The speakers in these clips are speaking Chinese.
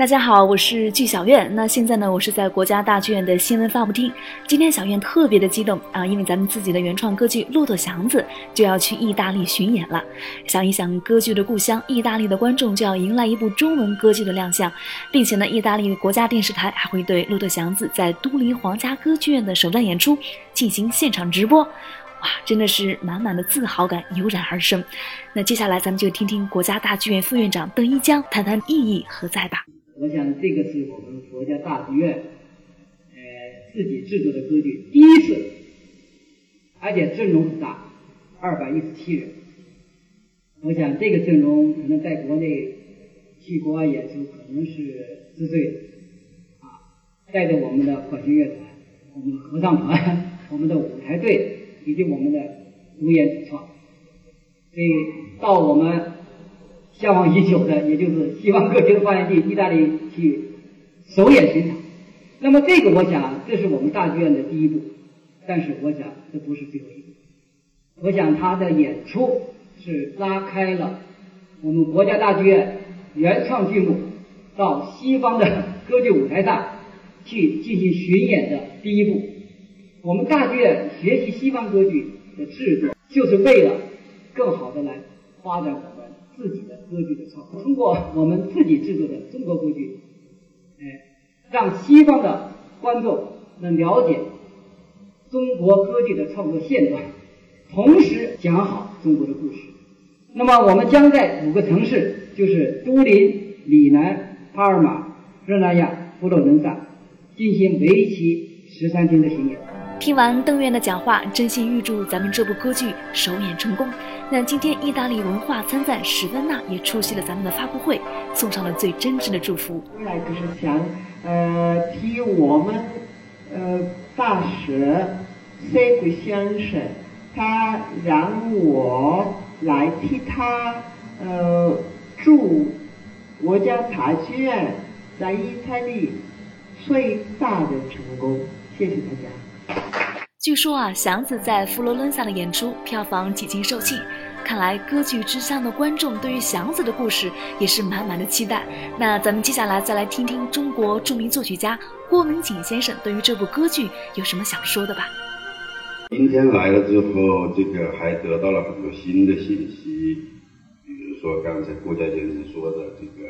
大家好，我是剧小院。那现在呢，我是在国家大剧院的新闻发布厅。今天小院特别的激动啊，因为咱们自己的原创歌剧《骆驼祥子》就要去意大利巡演了。想一想，歌剧的故乡意大利的观众就要迎来一部中文歌剧的亮相，并且呢，意大利国家电视台还会对《骆驼祥子》在都灵皇家歌剧院的首站演出进行现场直播。哇，真的是满满的自豪感油然而生。那接下来咱们就听听国家大剧院副院长邓一江谈谈意义何在吧。我想这个是我们国家大剧院，呃，自己制作的歌剧第一次，而且阵容很大，二百一十七人。我想这个阵容可能在国内去国外演出可能是之最的，啊，带着我们的管弦乐团、我们的合唱团、我们的舞台队以及我们的独演主创，所以到我们。向往已久的，也就是西方歌剧的发源地意大利去首演巡场。那么这个，我想这是我们大剧院的第一步，但是我想这不是最后一步。我想他的演出是拉开了我们国家大剧院原创剧目到西方的歌剧舞台上去进行巡演的第一步。我们大剧院学习西方歌剧的制作，就是为了更好的来发展我们。自己的歌剧的创作，通过我们自己制作的中国歌剧，哎，让西方的观众能了解中国歌剧的创作现状，同时讲好中国的故事。那么，我们将在五个城市，就是都灵、里南、帕尔马、热那亚、佛罗伦萨，进行为期十三天的巡演。听完邓院的讲话，真心预祝咱们这部歌剧首演成功。那今天，意大利文化参赞史丹娜也出席了咱们的发布会，送上了最真挚的祝福。来就是想，呃，替我们，呃，大使塞古先生，他让我来替他，呃，祝国家大剧院在意大利最大的成功。谢谢大家。据说啊，祥子在佛罗伦萨的演出票房几经售罄，看来歌剧之乡的观众对于祥子的故事也是满满的期待。那咱们接下来再来听听中国著名作曲家郭文景先生对于这部歌剧有什么想说的吧。今天来了之后，这个还得到了很多新的信息，比如说刚才郭家先生说的，这个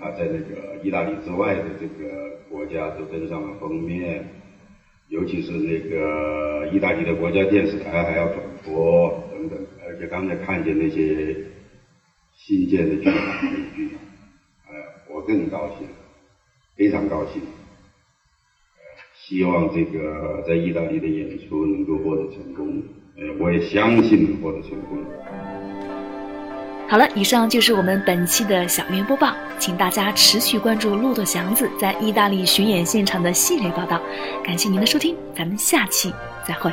他在那个意大利之外的这个国家都登上了封面。尤其是那个意大利的国家电视台还要转播等等，而且刚才看见那些新建的剧场，剧场，哎，我更高兴，非常高兴，希望这个在意大利的演出能够获得成功，呃，我也相信能获得成功。好了，以上就是我们本期的小院播报，请大家持续关注骆驼祥子在意大利巡演现场的系列报道。感谢您的收听，咱们下期再会。